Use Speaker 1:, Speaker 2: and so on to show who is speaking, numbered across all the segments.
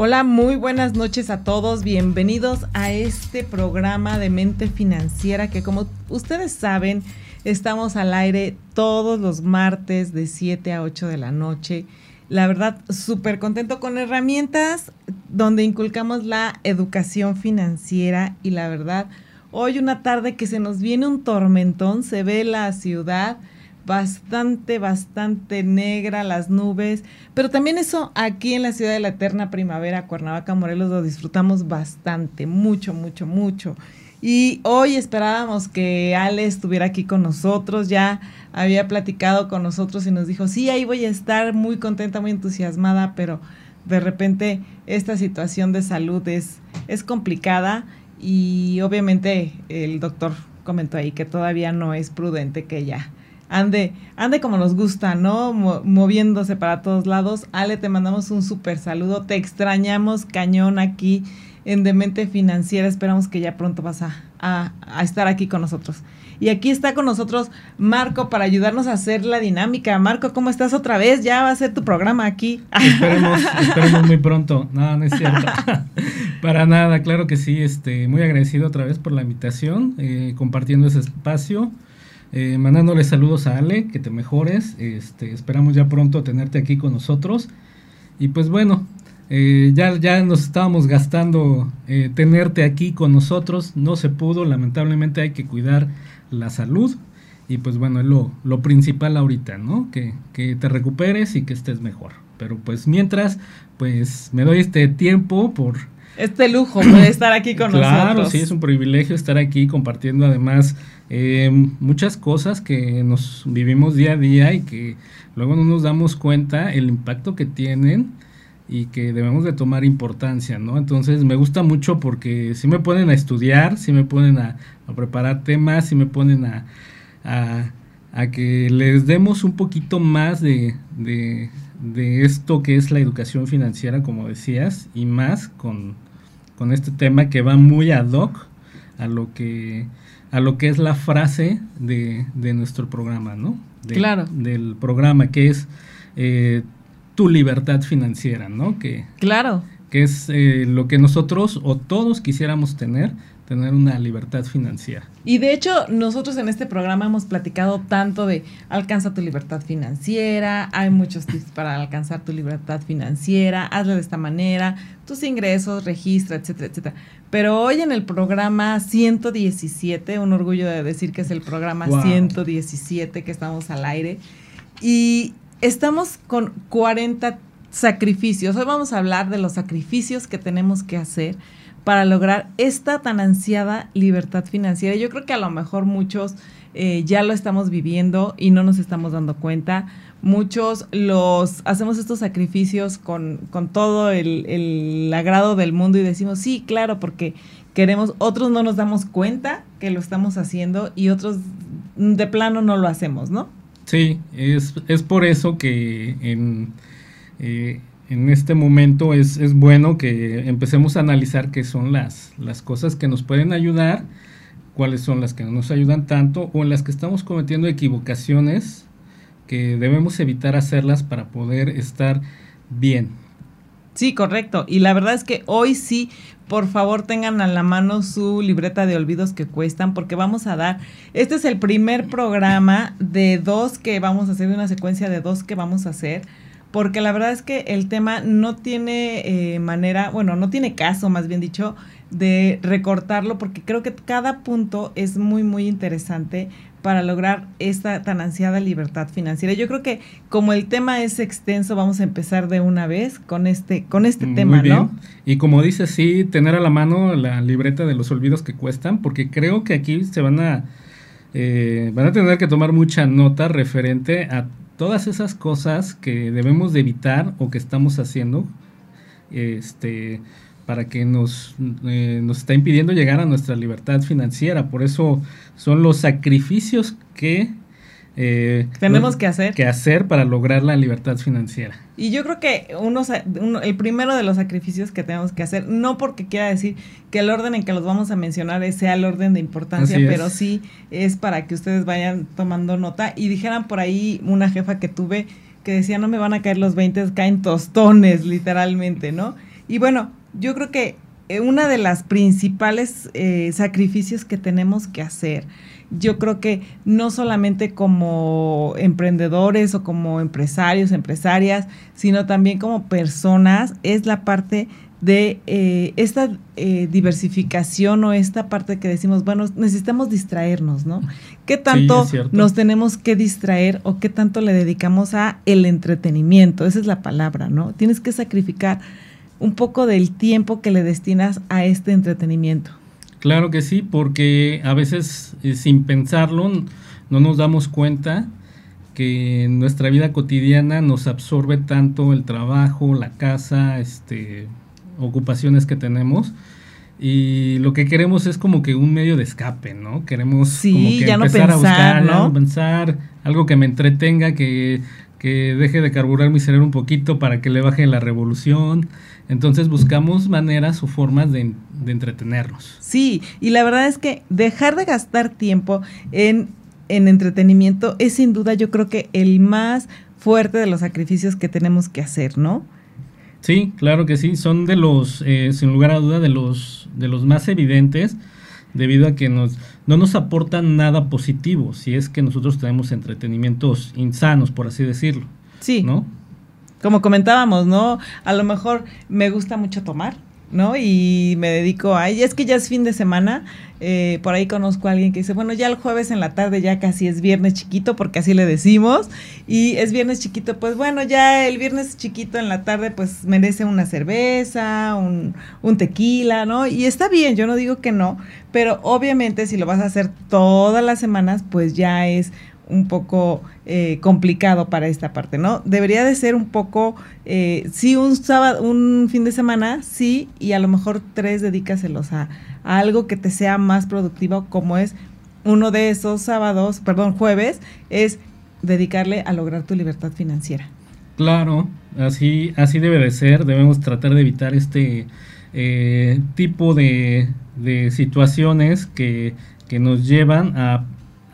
Speaker 1: Hola, muy buenas noches a todos. Bienvenidos a este programa de Mente Financiera que como ustedes saben, estamos al aire todos los martes de 7 a 8 de la noche. La verdad, súper contento con herramientas donde inculcamos la educación financiera y la verdad, hoy una tarde que se nos viene un tormentón, se ve la ciudad bastante, bastante negra, las nubes, pero también eso aquí en la ciudad de la eterna primavera, Cuernavaca, Morelos, lo disfrutamos bastante, mucho, mucho, mucho. Y hoy esperábamos que Ale estuviera aquí con nosotros, ya había platicado con nosotros y nos dijo, sí, ahí voy a estar muy contenta, muy entusiasmada, pero de repente esta situación de salud es, es complicada y obviamente el doctor comentó ahí que todavía no es prudente que ella ande, ande como nos gusta, ¿no? moviéndose para todos lados. Ale, te mandamos un súper saludo. Te extrañamos cañón aquí en Demente Financiera. Esperamos que ya pronto vas a, a, estar aquí con nosotros. Y aquí está con nosotros Marco para ayudarnos a hacer la dinámica. Marco, ¿cómo estás otra vez? Ya va a ser tu programa aquí.
Speaker 2: Esperemos, esperemos muy pronto. No, no es cierto. para nada, claro que sí. Este, muy agradecido otra vez por la invitación, eh, compartiendo ese espacio. Eh, mandándole saludos a Ale, que te mejores. Este, esperamos ya pronto tenerte aquí con nosotros. Y pues bueno, eh, ya, ya nos estábamos gastando eh, tenerte aquí con nosotros. No se pudo, lamentablemente hay que cuidar la salud. Y pues bueno, es lo, lo principal ahorita, ¿no? Que, que te recuperes y que estés mejor. Pero pues mientras, pues me doy este tiempo por
Speaker 1: este lujo de estar aquí con nosotros. Claro,
Speaker 2: sí, es un privilegio estar aquí compartiendo además eh, muchas cosas que nos vivimos día a día y que luego no nos damos cuenta el impacto que tienen y que debemos de tomar importancia, ¿no? Entonces me gusta mucho porque si me ponen a estudiar, si me ponen a, preparar temas, si me ponen a, a, que les demos un poquito más de, de, de esto que es la educación financiera, como decías, y más con, con este tema que va muy ad hoc a lo que a lo que es la frase de, de nuestro programa, ¿no?
Speaker 1: claro.
Speaker 2: Del programa que es eh, tu libertad financiera, ¿no? Que,
Speaker 1: claro.
Speaker 2: Que es eh, lo que nosotros o todos quisiéramos tener tener una libertad financiera.
Speaker 1: Y de hecho, nosotros en este programa hemos platicado tanto de alcanza tu libertad financiera, hay muchos tips para alcanzar tu libertad financiera, hazlo de esta manera, tus ingresos, registra, etcétera, etcétera. Pero hoy en el programa 117, un orgullo de decir que es el programa 117 que estamos al aire, y estamos con 40 sacrificios. Hoy vamos a hablar de los sacrificios que tenemos que hacer para lograr esta tan ansiada libertad financiera. Yo creo que a lo mejor muchos eh, ya lo estamos viviendo y no nos estamos dando cuenta. Muchos los hacemos estos sacrificios con, con todo el, el agrado del mundo y decimos, sí, claro, porque queremos, otros no nos damos cuenta que lo estamos haciendo y otros de plano no lo hacemos, ¿no?
Speaker 2: Sí, es, es por eso que en, eh, en este momento es, es, bueno que empecemos a analizar qué son las, las cosas que nos pueden ayudar, cuáles son las que no nos ayudan tanto o en las que estamos cometiendo equivocaciones que debemos evitar hacerlas para poder estar bien.
Speaker 1: Sí, correcto. Y la verdad es que hoy sí, por favor tengan a la mano su libreta de olvidos que cuestan, porque vamos a dar, este es el primer programa de dos que vamos a hacer, de una secuencia de dos que vamos a hacer porque la verdad es que el tema no tiene eh, manera, bueno, no tiene caso, más bien dicho, de recortarlo, porque creo que cada punto es muy, muy interesante para lograr esta tan ansiada libertad financiera. Yo creo que como el tema es extenso, vamos a empezar de una vez con este, con este tema, ¿no?
Speaker 2: Y como dice, sí, tener a la mano la libreta de los olvidos que cuestan, porque creo que aquí se van a, eh, van a tener que tomar mucha nota referente a todas esas cosas que debemos de evitar o que estamos haciendo, este, para que nos, eh, nos está impidiendo llegar a nuestra libertad financiera. Por eso son los sacrificios que
Speaker 1: eh, tenemos que hacer.
Speaker 2: Que hacer para lograr la libertad financiera.
Speaker 1: Y yo creo que uno, el primero de los sacrificios que tenemos que hacer, no porque quiera decir que el orden en que los vamos a mencionar sea el orden de importancia, pero sí es para que ustedes vayan tomando nota y dijeran por ahí una jefa que tuve que decía no me van a caer los 20, caen tostones literalmente, ¿no? Y bueno, yo creo que eh, una de las principales eh, sacrificios que tenemos que hacer, yo creo que no solamente como emprendedores o como empresarios, empresarias, sino también como personas, es la parte de eh, esta diversificación o esta parte que decimos, bueno, necesitamos distraernos, ¿no? ¿Qué tanto nos tenemos que distraer o qué tanto le dedicamos a el entretenimiento? Esa es la palabra, ¿no? Tienes que sacrificar un poco del tiempo que le destinas a este entretenimiento.
Speaker 2: Claro que sí, porque a veces eh, sin pensarlo no nos damos cuenta que nuestra vida cotidiana nos absorbe tanto el trabajo, la casa, este, ocupaciones que tenemos y lo que queremos es como que un medio de escape, ¿no? Queremos como que empezar a buscar, ¿no? pensar algo que me entretenga, que, que deje de carburar mi cerebro un poquito para que le baje la revolución. Entonces buscamos maneras o formas de, entretenernos.
Speaker 1: Sí, y la verdad es que dejar de gastar tiempo en, entretenimiento es sin duda yo creo que el más fuerte de los sacrificios que tenemos que hacer, ¿no?
Speaker 2: Sí, claro que sí, son de los, eh, sin lugar a duda, de los, de los más evidentes, debido a que nos, no nos aportan nada positivo, si es que nosotros tenemos entretenimientos insanos, por así decirlo.
Speaker 1: Sí. ¿No? como comentábamos, ¿no? A lo mejor me gusta mucho tomar, ¿no? Y me dedico a, y es que ya es fin de semana, eh, por ahí conozco a alguien que dice, bueno, ya el jueves en la tarde ya casi es viernes chiquito, porque así le decimos, y es viernes chiquito, pues bueno, ya el viernes chiquito en la tarde pues merece una cerveza, un, un tequila, ¿no? Y está bien, yo no digo que no, pero obviamente si lo vas a hacer todas las semanas, pues ya es un poco eh, complicado para esta parte, ¿no? Debería de ser un poco, eh, sí, un sábado, un fin de semana, sí, y a lo mejor tres dedícaselos a, a, algo que te sea más productivo, como es uno de esos sábados, perdón, jueves, es dedicarle a lograr tu libertad financiera.
Speaker 2: Claro, así, así debe de ser, debemos tratar de evitar este eh, tipo de, de situaciones que, que nos llevan a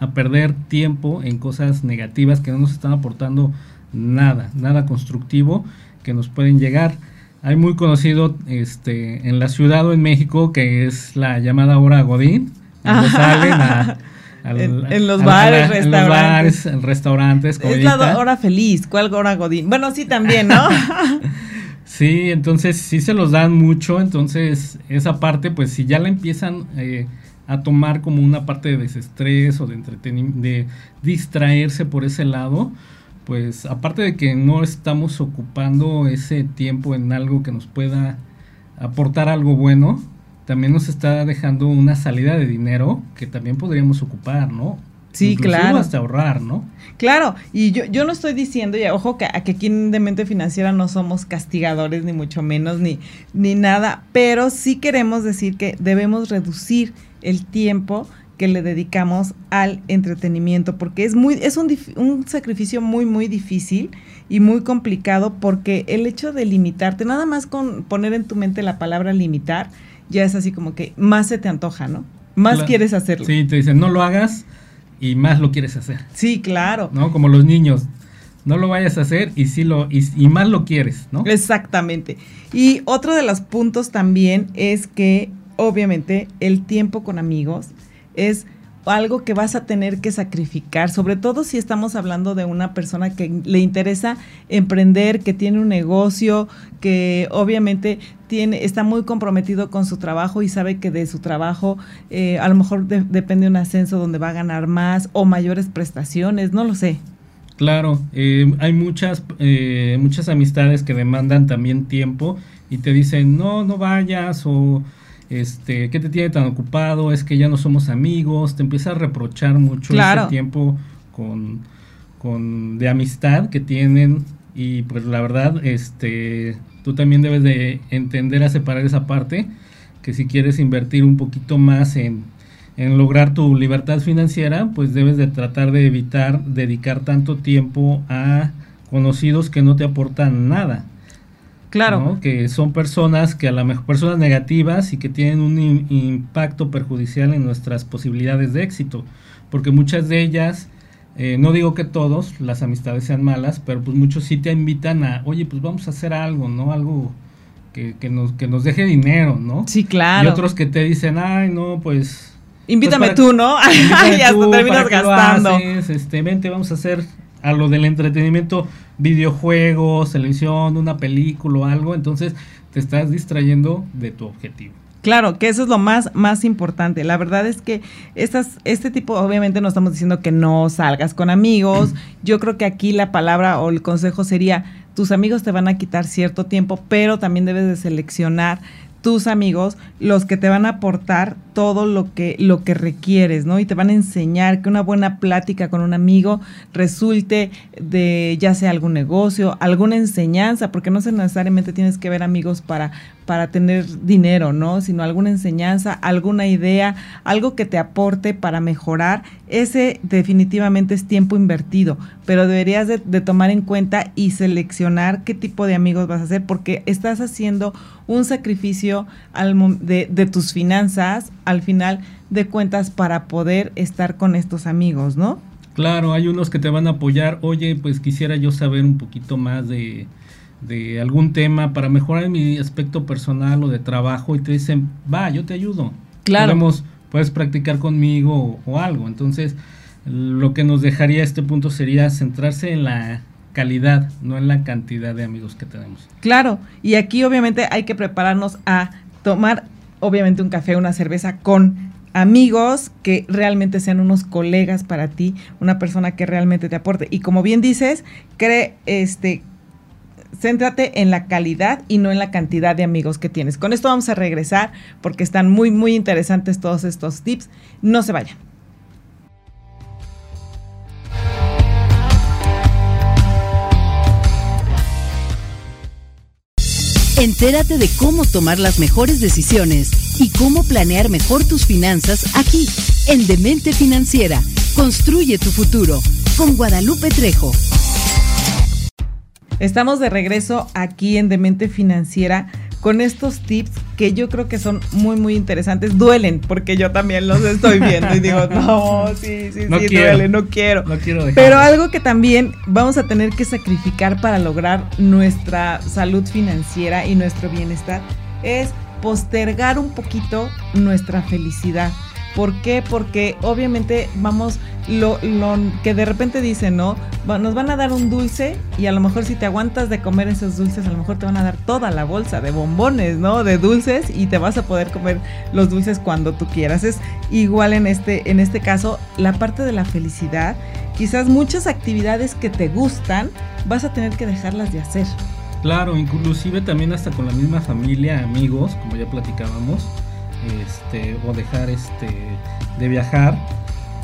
Speaker 2: a perder tiempo en cosas negativas que no nos están aportando nada, nada constructivo que nos pueden llegar. Hay muy conocido este, en la ciudad o en México que es la llamada hora Godín, donde salen a,
Speaker 1: en, los bares, restaurantes. En los bares,
Speaker 2: restaurantes.
Speaker 1: Es la hora feliz, ¿cuál hora Godín? Bueno, sí también, ¿no?
Speaker 2: sí, entonces sí se los dan mucho, entonces esa parte, pues si ya la empiezan... Eh, a tomar como una parte de desestrés o de entretenimiento, de distraerse por ese lado, pues aparte de que no estamos ocupando ese tiempo en algo que nos pueda aportar algo bueno, también nos está dejando una salida de dinero que también podríamos ocupar, ¿no?
Speaker 1: Sí, claro.
Speaker 2: hasta ahorrar, ¿no?
Speaker 1: Claro, y yo, yo no estoy diciendo, y ojo, que, que aquí en de mente financiera no somos castigadores, ni mucho menos, ni, ni nada, pero sí queremos decir que debemos reducir el tiempo que le dedicamos al entretenimiento, porque es muy, es un, un, sacrificio muy, muy difícil y muy complicado, porque el hecho de limitarte, nada más con poner en tu mente la palabra limitar, ya es así como que más se te antoja, ¿no? Más quieres hacerlo.
Speaker 2: Sí, te dicen, no lo hagas y más lo quieres hacer.
Speaker 1: Sí, claro.
Speaker 2: ¿No? Como los niños, no lo vayas a hacer y sí lo y, y, más lo quieres, ¿no?
Speaker 1: Exactamente. Y otro de los puntos también es que obviamente el tiempo con amigos es algo que vas a tener que sacrificar, sobre todo si estamos hablando de una persona que le interesa emprender, que tiene un negocio, que obviamente tiene, está muy comprometido con su trabajo y sabe que de su trabajo eh, a lo mejor depende un ascenso donde va a ganar más o mayores prestaciones, no lo sé.
Speaker 2: Claro, eh, hay muchas, eh, muchas amistades que demandan también tiempo y te dicen, no, no vayas o este, ¿qué te tiene tan ocupado? Es que ya no somos amigos, te empieza a reprochar mucho ese tiempo con, de amistad que tienen y pues la verdad, este, tú también debes de entender a separar esa parte, que si quieres invertir un poquito más en, en lograr tu libertad financiera, pues debes de tratar de evitar dedicar tanto tiempo a conocidos que no te aportan nada.
Speaker 1: Claro.
Speaker 2: Que son personas que a lo mejor personas negativas y que tienen un impacto perjudicial en nuestras posibilidades de éxito. Porque muchas de ellas, eh, no digo que todos las amistades sean malas, pero pues muchos sí te invitan a, oye, pues vamos a hacer algo, ¿no? Algo que, que, nos, que nos deje dinero, ¿no?
Speaker 1: Sí, claro.
Speaker 2: Y otros que te dicen, ay, no, pues...
Speaker 1: Invítame
Speaker 2: pues
Speaker 1: tú, ¿no? y hasta terminas gastando.
Speaker 2: Este, vente, vamos a hacer a lo del entretenimiento, videojuegos, televisión, una película o algo, entonces te estás distrayendo de tu objetivo.
Speaker 1: Claro, que eso es lo más, más importante. La verdad es que estas, este tipo, obviamente no estamos diciendo que no salgas con amigos. Yo creo que aquí la palabra o el consejo sería, tus amigos te van a quitar cierto tiempo, pero también debes de seleccionar tus amigos los que te van a aportar todo lo que, lo que requieres, ¿no? Y te van a enseñar que una buena plática con un amigo resulte de ya sea algún negocio, alguna enseñanza, porque no necesariamente tienes que ver amigos para, para tener dinero, ¿no? Sino alguna enseñanza, alguna idea, algo que te aporte para mejorar. Ese definitivamente es tiempo invertido, pero deberías de, tomar en cuenta y seleccionar qué tipo de amigos vas a hacer, porque estás haciendo un sacrificio al, de tus finanzas al final de cuentas para poder estar con estos amigos, ¿no?
Speaker 2: Claro, hay unos que te van a apoyar, oye, pues quisiera yo saber un poquito más de, de algún tema para mejorar mi aspecto personal o de trabajo y te dicen, va, yo te ayudo.
Speaker 1: Claro.
Speaker 2: puedes practicar conmigo o, o, algo. Entonces, lo que nos dejaría este punto sería centrarse en la calidad, no en la cantidad de amigos que tenemos.
Speaker 1: Claro, y aquí obviamente hay que prepararnos a tomar obviamente un café, una cerveza con amigos que realmente sean unos colegas para ti, una persona que realmente te aporte. Y como bien dices, cree, este, céntrate en la calidad y no en la cantidad de amigos que tienes. Con esto vamos a regresar porque están muy, muy interesantes todos estos tips. No se vayan.
Speaker 3: Entérate de cómo tomar las mejores decisiones y cómo planear mejor tus finanzas aquí, en Demente Financiera. Construye tu futuro con Guadalupe Trejo.
Speaker 1: Estamos de regreso aquí en Demente Financiera con estos tips que yo creo que son muy, muy interesantes. Duelen, porque yo también los estoy viendo y digo, no, sí, sí,
Speaker 2: no
Speaker 1: sí,
Speaker 2: quiero,
Speaker 1: duele, no quiero.
Speaker 2: No quiero dejar.
Speaker 1: Pero algo que también vamos a tener que sacrificar para lograr nuestra salud financiera y nuestro bienestar es postergar un poquito nuestra felicidad. ¿Por qué? Porque obviamente vamos, lo, lo, que de repente dicen, ¿no? Nos van a dar un dulce y a lo mejor si te aguantas de comer esos dulces, a lo mejor te van a dar toda la bolsa de bombones, ¿no? De dulces y te vas a poder comer los dulces cuando tú quieras. Es igual en este, en este caso, la parte de la felicidad, quizás muchas actividades que te gustan, vas a tener que dejarlas de hacer.
Speaker 2: Claro, inclusive también hasta con la misma familia, amigos, como ya platicábamos este, o dejar este, de viajar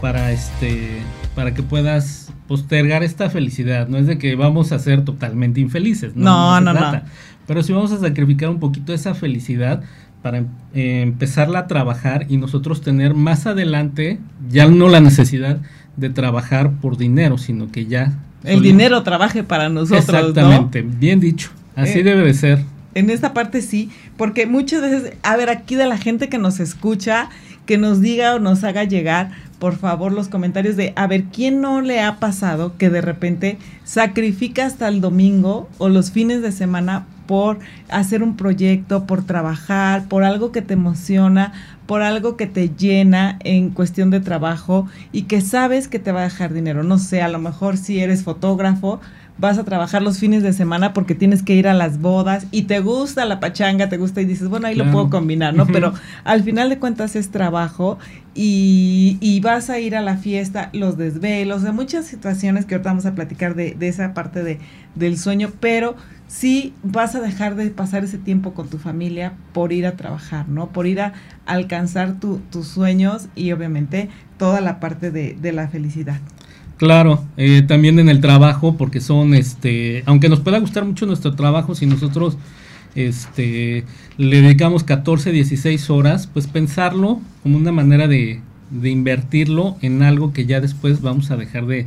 Speaker 2: para, este, para que puedas postergar esta felicidad. No es de que vamos a ser totalmente infelices,
Speaker 1: no, no, no, no,
Speaker 2: Pero sí vamos a sacrificar un poquito esa felicidad para eh, empezarla a trabajar y nosotros tener más adelante ya no la necesidad de trabajar por dinero, sino que ya...
Speaker 1: El dinero trabaje para nosotros.
Speaker 2: Exactamente, bien dicho. Así
Speaker 1: Eh,
Speaker 2: debe de ser.
Speaker 1: En esta parte sí, porque muchas veces, a ver, aquí de la gente que nos escucha, que nos diga o nos haga llegar, por favor, los comentarios de, a ver, ¿quién no le ha pasado que de repente sacrifica hasta el domingo o los fines de semana por hacer un proyecto, por trabajar, por algo que te emociona, por algo que te llena en cuestión de trabajo y que sabes que te va a dejar dinero? No sé, a lo mejor si eres fotógrafo, vas a trabajar los fines de semana porque tienes que ir a las bodas y te gusta la pachanga, te gusta y dices, bueno, ahí
Speaker 2: Claro.
Speaker 1: lo puedo combinar, ¿no? Pero al final de cuentas es trabajo y, y vas a ir a la fiesta, los desvelos, de muchas situaciones que ahorita vamos a platicar de, de esa parte de, del sueño, pero sí vas a dejar de pasar ese tiempo con tu familia por ir a trabajar, ¿no? Por ir a alcanzar tu- tus sueños y obviamente toda la parte de, de la felicidad.
Speaker 2: Claro, eh, también en el trabajo, porque son, este, aunque nos pueda gustar mucho nuestro trabajo, si nosotros este, le dedicamos 14, 16 horas, pues pensarlo como una manera de, de invertirlo en algo que ya después vamos a dejar de,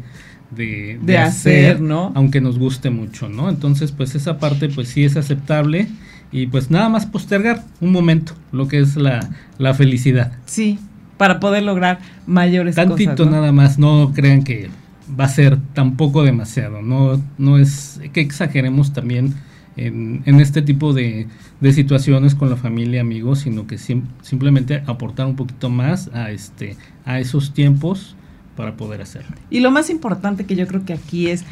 Speaker 2: de, hacer, ¿no? Aunque nos guste mucho, ¿no? Entonces, pues esa parte, pues sí es aceptable y pues nada más postergar un momento lo que es la, la felicidad.
Speaker 1: Sí, para poder lograr mayores
Speaker 2: Tantito cosas. nada más, no crean que va a ser tampoco demasiado, no, no es que exageremos también en, este tipo de, de, situaciones con la familia, amigos, sino que simplemente aportar un poquito más a, este, a esos tiempos para poder hacerlo.
Speaker 1: Y lo más importante que yo creo que aquí es,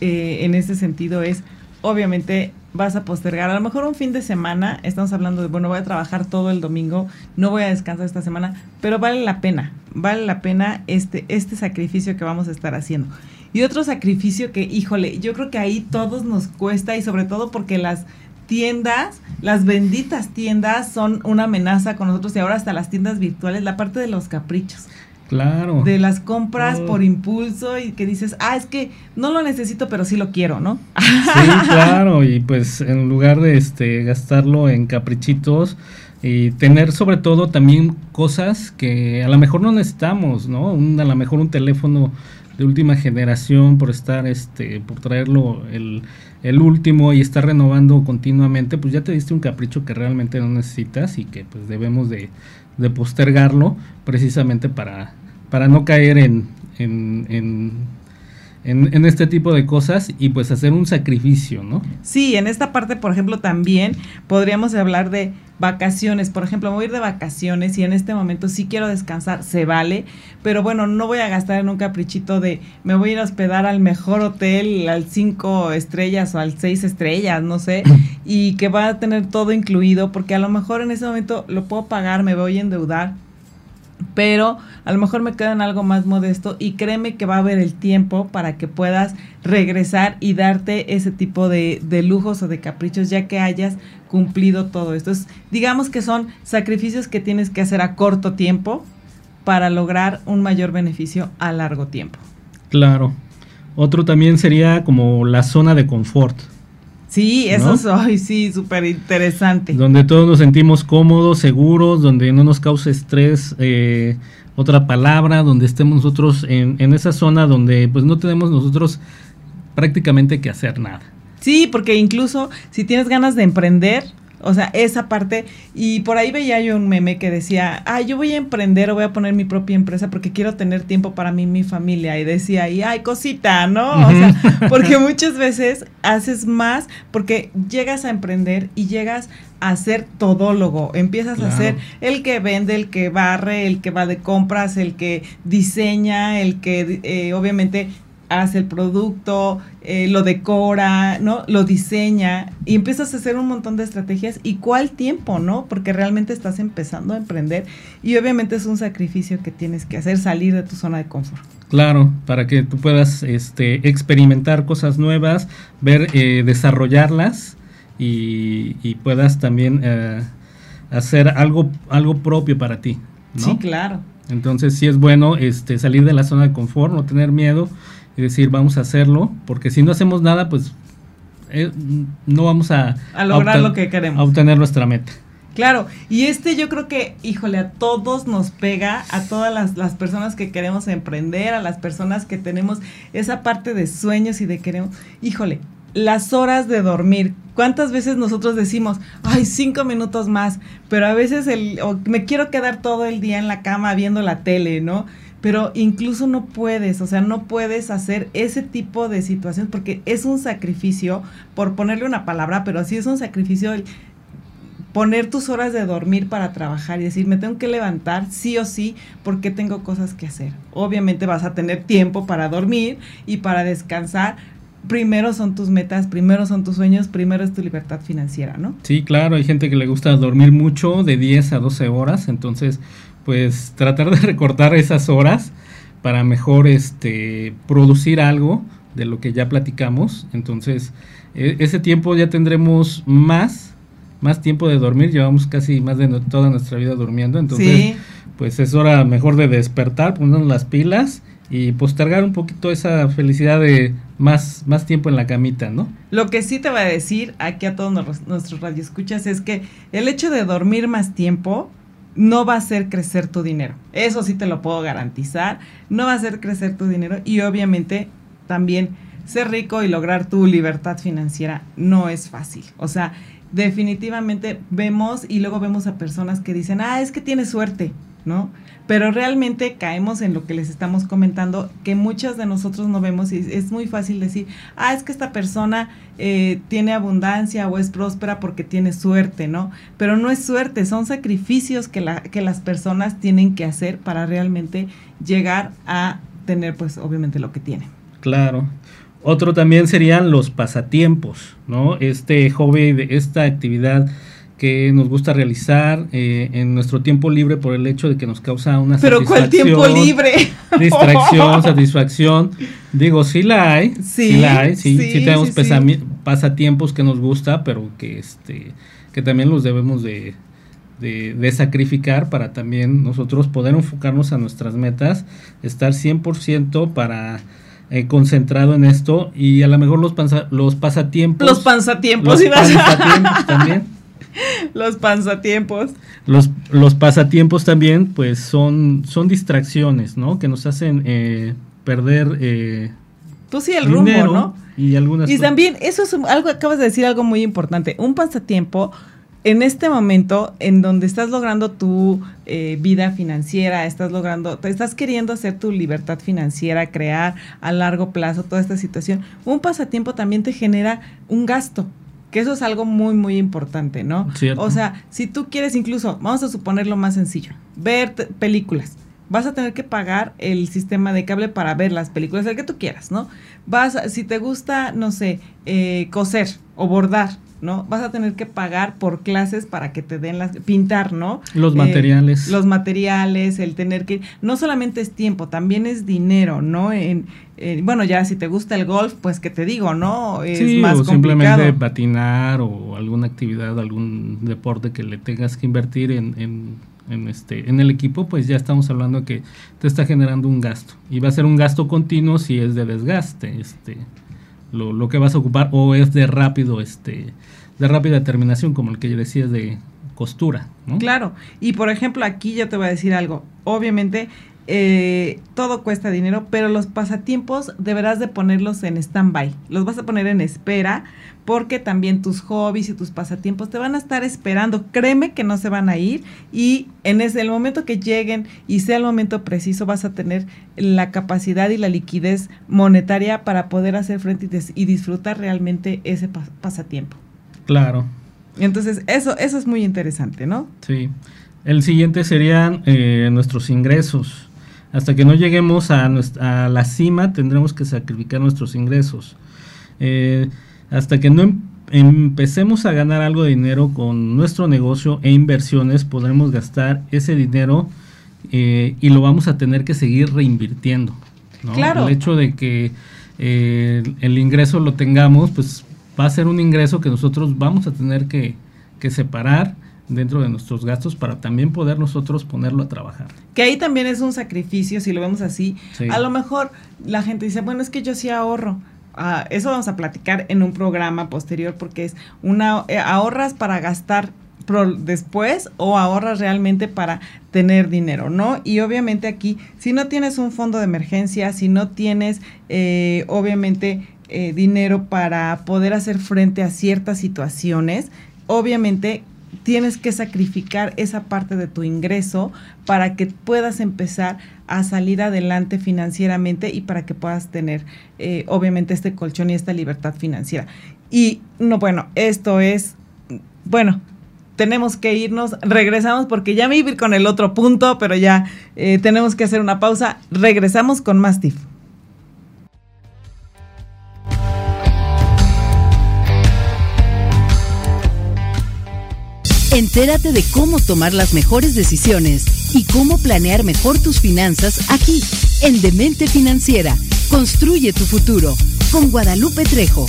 Speaker 1: eh, en ese sentido, es obviamente vas a postergar. A lo mejor un fin de semana, estamos hablando de, bueno, voy a trabajar todo el domingo, no voy a descansar esta semana, pero vale la pena, vale la pena este, este sacrificio que vamos a estar haciendo. Y otro sacrificio que, híjole, yo creo que ahí todos nos cuesta y sobre todo porque las tiendas, las benditas tiendas son una amenaza con nosotros y ahora hasta las tiendas virtuales, la parte de los caprichos.
Speaker 2: Claro.
Speaker 1: De las compras por impulso y que dices, ah, es que no lo necesito, pero sí lo quiero, ¿no?
Speaker 2: Sí, claro, y pues en lugar de este gastarlo en caprichitos y tener sobre todo también cosas que a lo mejor no necesitamos, ¿no? a lo mejor un teléfono de última generación por estar, este, por traerlo el, el último y estar renovando continuamente, pues ya te diste un capricho que realmente no necesitas y que pues debemos de, de postergarlo precisamente para para no caer en, en, en, en, este tipo de cosas y pues hacer un sacrificio, ¿no?
Speaker 1: Sí, en esta parte, por ejemplo, también podríamos hablar de vacaciones. Por ejemplo, voy a ir de vacaciones y en este momento sí quiero descansar, se vale, pero bueno, no voy a gastar en un caprichito de me voy a ir a hospedar al mejor hotel, al cinco estrellas o al seis estrellas, no sé, y que va a tener todo incluido, porque a lo mejor en ese momento lo puedo pagar, me voy a endeudar pero a lo mejor me queda en algo más modesto y créeme que va a haber el tiempo para que puedas regresar y darte ese tipo de, de lujos o de caprichos ya que hayas cumplido todo esto. digamos que son sacrificios que tienes que hacer a corto tiempo para lograr un mayor beneficio a largo tiempo.
Speaker 2: Claro. Otro también sería como la zona de confort.
Speaker 1: Sí, eso soy, sí, súper interesante.
Speaker 2: Donde todos nos sentimos cómodos, seguros, donde no nos cause estrés, eh, otra palabra, donde estemos nosotros en, en esa zona donde pues no tenemos nosotros prácticamente que hacer nada.
Speaker 1: Sí, porque incluso si tienes ganas de emprender, o sea, esa parte. Y por ahí veía yo un meme que decía, ay, yo voy a emprender o voy a poner mi propia empresa porque quiero tener tiempo para mí y mi familia. Y decía, y ay, cosita, ¿no? O sea, porque muchas veces haces más porque llegas a emprender y llegas a ser todólogo. Empiezas a ser el que vende, el que barre, el que va de compras, el que diseña, el que eh, obviamente hace el producto, eh, lo decora, ¿no? Lo diseña y empiezas a hacer un montón de estrategias. ¿Y cuál tiempo, no? Porque realmente estás empezando a emprender y obviamente es un sacrificio que tienes que hacer, salir de tu zona de confort.
Speaker 2: Claro, para que tú puedas este, experimentar cosas nuevas, ver, eh, desarrollarlas y, puedas también eh, hacer algo, algo propio para ti. ¿no?
Speaker 1: Sí, claro.
Speaker 2: Entonces sí es bueno este, salir de la zona de confort, no tener miedo y decir vamos a hacerlo, porque si no hacemos nada, pues eh, no vamos a,
Speaker 1: a lograr lo que queremos.
Speaker 2: A obtener nuestra meta.
Speaker 1: Claro, y este yo creo que, híjole, a todos nos pega, a todas las, las, personas que queremos emprender, a las personas que tenemos esa parte de sueños y de queremos, híjole, las horas de dormir. ¿Cuántas veces nosotros decimos, ay, cinco minutos más? Pero a veces el, me quiero quedar todo el día en la cama viendo la tele, ¿no? Pero incluso no puedes, o sea, no puedes hacer ese tipo de situaciones porque es un sacrificio, por ponerle una palabra, pero sí es un sacrificio el poner tus horas de dormir para trabajar y decir, me tengo que levantar sí o sí porque tengo cosas que hacer. Obviamente vas a tener tiempo para dormir y para descansar. Primero son tus metas, primero son tus sueños, primero es tu libertad financiera, ¿no?
Speaker 2: Sí, claro, hay gente que le gusta dormir mucho, de 10 a 12 horas, entonces pues tratar de recortar esas horas para mejor este producir algo de lo que ya platicamos. Entonces, e, ese tiempo ya tendremos más más tiempo de dormir, llevamos casi más de toda nuestra vida durmiendo, entonces pues es hora mejor de despertar, ponernos las pilas y postergar un poquito esa felicidad de más, más tiempo en la camita, ¿no?
Speaker 1: Lo que sí te va a decir aquí a todos nuestros radioescuchas es que el hecho de dormir más tiempo no va a hacer crecer tu dinero. Eso sí te lo puedo garantizar. No va a hacer crecer tu dinero y obviamente también ser rico y lograr tu libertad financiera no es fácil. O sea, definitivamente vemos y luego vemos a personas que dicen, ah, es que tiene suerte, ¿no? Pero realmente caemos en lo que les estamos comentando, que muchas de nosotros no vemos y es muy fácil decir, ah, es que esta persona eh, tiene abundancia o es próspera porque tiene suerte, ¿no? Pero no es suerte, son sacrificios que, la, que las personas tienen que hacer para realmente llegar a tener, pues, obviamente lo que tienen.
Speaker 2: Claro. Otro también serían los pasatiempos, ¿no? Este hobby, esta actividad que nos gusta realizar eh, en nuestro tiempo libre por el hecho de que nos causa una
Speaker 1: Pero ¿cuál tiempo libre?
Speaker 2: Distracción, satisfacción. Digo, sí la hay, sí, la hay, sí, sí, tenemos pasatiempos que nos gusta, pero que este que también los debemos de, de, sacrificar para también nosotros poder enfocarnos a nuestras metas, estar 100% para eh, concentrado en esto y a lo mejor los, los pasatiempos.
Speaker 1: Los pasatiempos, los pasatiempos también los pasatiempos.
Speaker 2: Los, los pasatiempos también, pues son, son distracciones, ¿no? Que nos hacen eh, perder. Eh,
Speaker 1: pues sí, el rumbo, ¿no?
Speaker 2: Y algunas.
Speaker 1: Y también, eso es algo, acabas de decir algo muy importante. Un pasatiempo en este momento en donde estás logrando tu eh, vida financiera, estás logrando, te estás queriendo hacer tu libertad financiera, crear a largo plazo toda esta situación, un pasatiempo también te genera un gasto que eso es algo muy, muy importante, ¿no? O sea, si tú quieres incluso, vamos a suponerlo más sencillo, ver películas, vas a tener que pagar el sistema de cable para ver las películas, el que tú quieras, ¿no? Vas, si te gusta, no sé, eh, coser o bordar, ¿no? Vas a tener que pagar por clases para que te den las pintar, ¿no?
Speaker 2: Los eh, materiales.
Speaker 1: Los materiales, el tener que no solamente es tiempo, también es dinero, ¿no? En, bueno, ya si te gusta el golf, pues que te digo, ¿no?
Speaker 2: Es sí, más o simplemente patinar o alguna actividad, algún deporte que le tengas que invertir en, en, en, este en el equipo, pues ya estamos hablando que te está generando un gasto y va a ser un gasto continuo si es de desgaste, este lo, lo que vas a ocupar o es de rápido este de rápida terminación como el que yo decía de costura ¿no?
Speaker 1: claro y por ejemplo aquí yo te voy a decir algo obviamente eh, todo cuesta dinero, pero los pasatiempos deberás de ponerlos en stand-by. Los vas a poner en espera porque también tus hobbies y tus pasatiempos te van a estar esperando. Créeme que no se van a ir y en ese, el momento que lleguen y sea el momento preciso vas a tener la capacidad y la liquidez monetaria para poder hacer frente y, disfrutar realmente ese pasatiempo.
Speaker 2: Claro.
Speaker 1: Entonces, eso, eso es muy interesante, ¿no?
Speaker 2: Sí. El siguiente serían eh, nuestros ingresos. Hasta que no lleguemos a, a la cima tendremos que sacrificar nuestros ingresos. Eh, hasta que no em, empecemos a ganar algo de dinero con nuestro negocio e inversiones, podremos gastar ese dinero eh, y lo vamos a tener que seguir reinvirtiendo.
Speaker 1: Claro.
Speaker 2: El hecho de que eh, el ingreso lo tengamos, pues va a ser un ingreso que nosotros vamos a tener que, que separar dentro de nuestros gastos para también poder nosotros ponerlo a trabajar.
Speaker 1: Que ahí también es un sacrificio, si lo vemos así. A lo mejor la gente dice, bueno, es que yo sí ahorro. Ah, eso vamos a platicar en un programa posterior porque es una eh, ahorras para gastar después o ahorras realmente para tener dinero, ¿no? Y obviamente aquí, si no tienes un fondo de emergencia, si no tienes eh, obviamente eh, dinero para poder hacer frente a ciertas situaciones, obviamente tienes que sacrificar esa parte de tu ingreso para que puedas empezar a salir adelante financieramente y para que puedas tener eh, obviamente este colchón y esta libertad financiera. Y no, bueno, esto es, bueno, tenemos que irnos, regresamos porque ya me iba a ir con el otro punto, pero ya eh, tenemos que hacer una pausa. Regresamos con más TIF.
Speaker 3: Entérate de cómo tomar las mejores decisiones y cómo planear mejor tus finanzas aquí, en Demente Financiera. Construye tu futuro con Guadalupe Trejo.